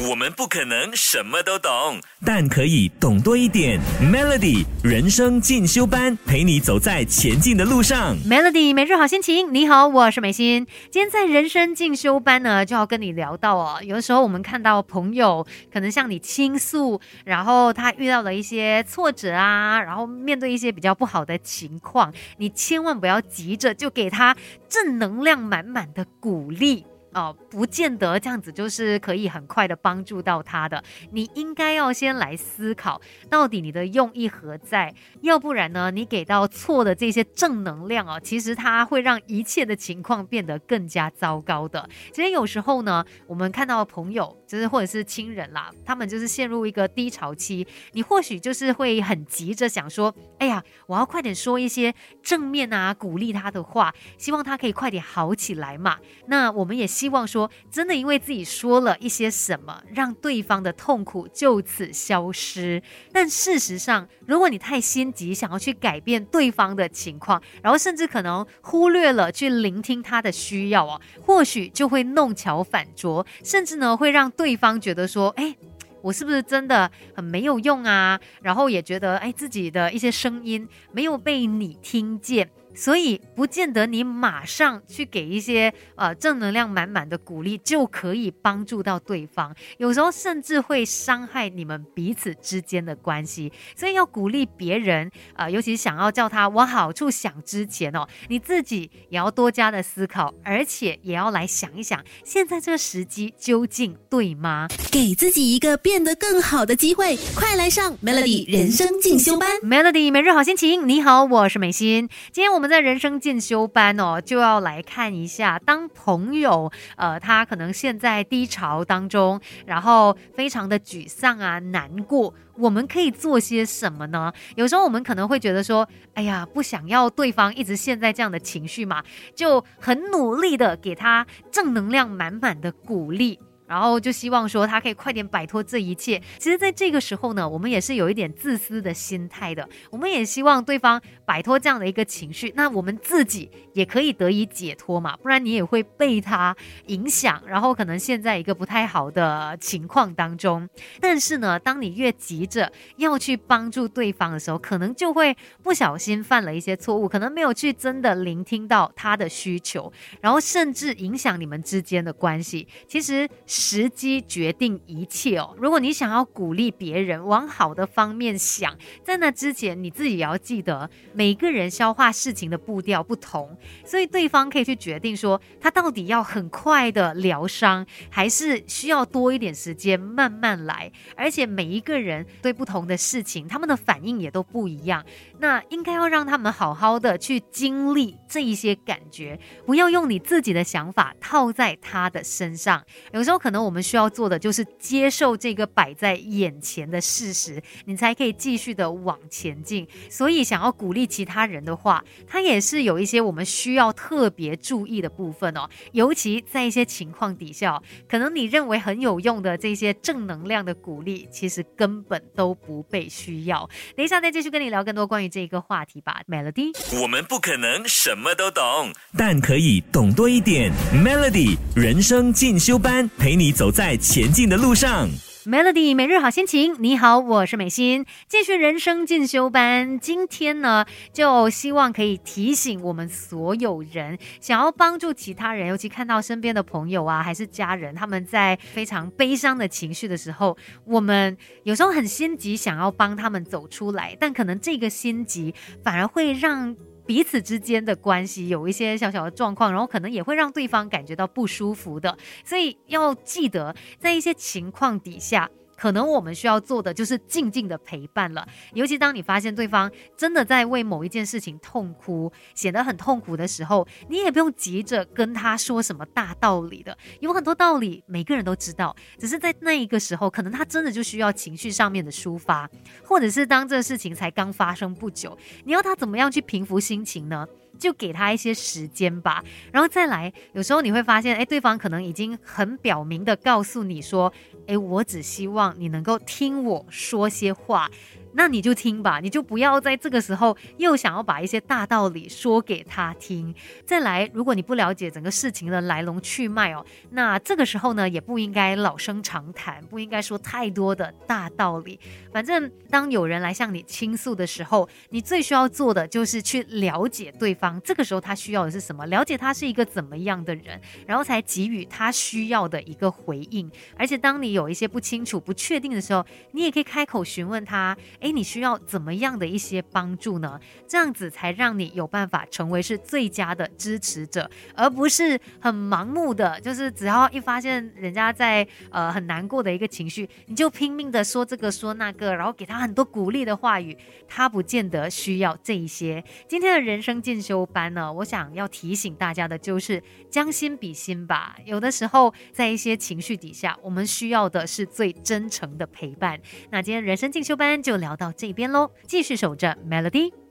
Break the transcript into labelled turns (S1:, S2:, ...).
S1: 我们不可能什么都懂，但可以懂多一点。Melody 人生进修班，陪你走在前进的路上。
S2: Melody 每日好心情，你好，我是美心。今天在人生进修班呢，就要跟你聊到哦，有的时候我们看到朋友可能向你倾诉，然后他遇到了一些挫折啊，然后面对一些比较不好的情况，你千万不要急着就给他正能量满满的鼓励。哦，不见得这样子就是可以很快的帮助到他的。你应该要先来思考，到底你的用意何在？要不然呢，你给到错的这些正能量哦，其实它会让一切的情况变得更加糟糕的。其实有时候呢，我们看到朋友，就是或者是亲人啦，他们就是陷入一个低潮期，你或许就是会很急着想说，哎呀，我要快点说一些正面啊，鼓励他的话，希望他可以快点好起来嘛。那我们也希希望说，真的因为自己说了一些什么，让对方的痛苦就此消失。但事实上，如果你太心急，想要去改变对方的情况，然后甚至可能忽略了去聆听他的需要哦，或许就会弄巧反拙，甚至呢会让对方觉得说，哎。我是不是真的很没有用啊？然后也觉得，哎，自己的一些声音没有被你听见。所以不见得你马上去给一些呃正能量满满的鼓励就可以帮助到对方，有时候甚至会伤害你们彼此之间的关系。所以要鼓励别人，呃，尤其想要叫他往好处想之前哦，你自己也要多加的思考，而且也要来想一想，现在这个时机究竟对吗？
S3: 给自己一个变得更好的机会，快来上 Melody 人生进修班。
S2: Melody 每日好心情，你好，我是美心。今天我们我们在人生进修班哦，就要来看一下，当朋友呃他可能陷在低潮当中，然后非常的沮丧啊、难过，我们可以做些什么呢？有时候我们可能会觉得说，哎呀，不想要对方一直陷在这样的情绪嘛，就很努力的给他正能量满满的鼓励。然后就希望说他可以快点摆脱这一切。其实，在这个时候呢，我们也是有一点自私的心态的。我们也希望对方摆脱这样的一个情绪，那我们自己也可以得以解脱嘛。不然你也会被他影响，然后可能陷在一个不太好的情况当中。但是呢，当你越急着要去帮助对方的时候，可能就会不小心犯了一些错误，可能没有去真的聆听到他的需求，然后甚至影响你们之间的关系。其实。时机决定一切哦。如果你想要鼓励别人往好的方面想，在那之前你自己也要记得，每个人消化事情的步调不同，所以对方可以去决定说，他到底要很快的疗伤，还是需要多一点时间慢慢来。而且每一个人对不同的事情，他们的反应也都不一样。那应该要让他们好好的去经历这一些感觉，不要用你自己的想法套在他的身上。有时候可能我们需要做的就是接受这个摆在眼前的事实，你才可以继续的往前进。所以想要鼓励其他人的话，它也是有一些我们需要特别注意的部分哦。尤其在一些情况底下，可能你认为很有用的这些正能量的鼓励，其实根本都不被需要。等一下再继续跟你聊更多关于这个话题吧，Melody。
S1: 我们不可能什么都懂，但可以懂多一点。Melody 人生进修班，陪你走在前进的路上。
S2: Melody 每日好心情，你好，我是美心，继续人生进修班。今天呢，就希望可以提醒我们所有人，想要帮助其他人，尤其看到身边的朋友啊，还是家人，他们在非常悲伤的情绪的时候，我们有时候很心急，想要帮他们走出来，但可能这个心急反而会让。彼此之间的关系有一些小小的状况，然后可能也会让对方感觉到不舒服的，所以要记得，在一些情况底下。可能我们需要做的就是静静的陪伴了，尤其当你发现对方真的在为某一件事情痛哭，显得很痛苦的时候，你也不用急着跟他说什么大道理的，有很多道理每个人都知道，只是在那一个时候，可能他真的就需要情绪上面的抒发，或者是当这个事情才刚发生不久，你要他怎么样去平复心情呢？就给他一些时间吧，然后再来。有时候你会发现，哎，对方可能已经很表明的告诉你说，哎，我只希望你能够听我说些话。那你就听吧，你就不要在这个时候又想要把一些大道理说给他听。再来，如果你不了解整个事情的来龙去脉哦，那这个时候呢，也不应该老生常谈，不应该说太多的大道理。反正当有人来向你倾诉的时候，你最需要做的就是去了解对方，这个时候他需要的是什么，了解他是一个怎么样的人，然后才给予他需要的一个回应。而且当你有一些不清楚、不确定的时候，你也可以开口询问他。诶，你需要怎么样的一些帮助呢？这样子才让你有办法成为是最佳的支持者，而不是很盲目的，就是只要一发现人家在呃很难过的一个情绪，你就拼命的说这个说那个，然后给他很多鼓励的话语，他不见得需要这一些。今天的人生进修班呢，我想要提醒大家的就是将心比心吧。有的时候在一些情绪底下，我们需要的是最真诚的陪伴。那今天人生进修班就聊到这边喽，继续守着 Melody。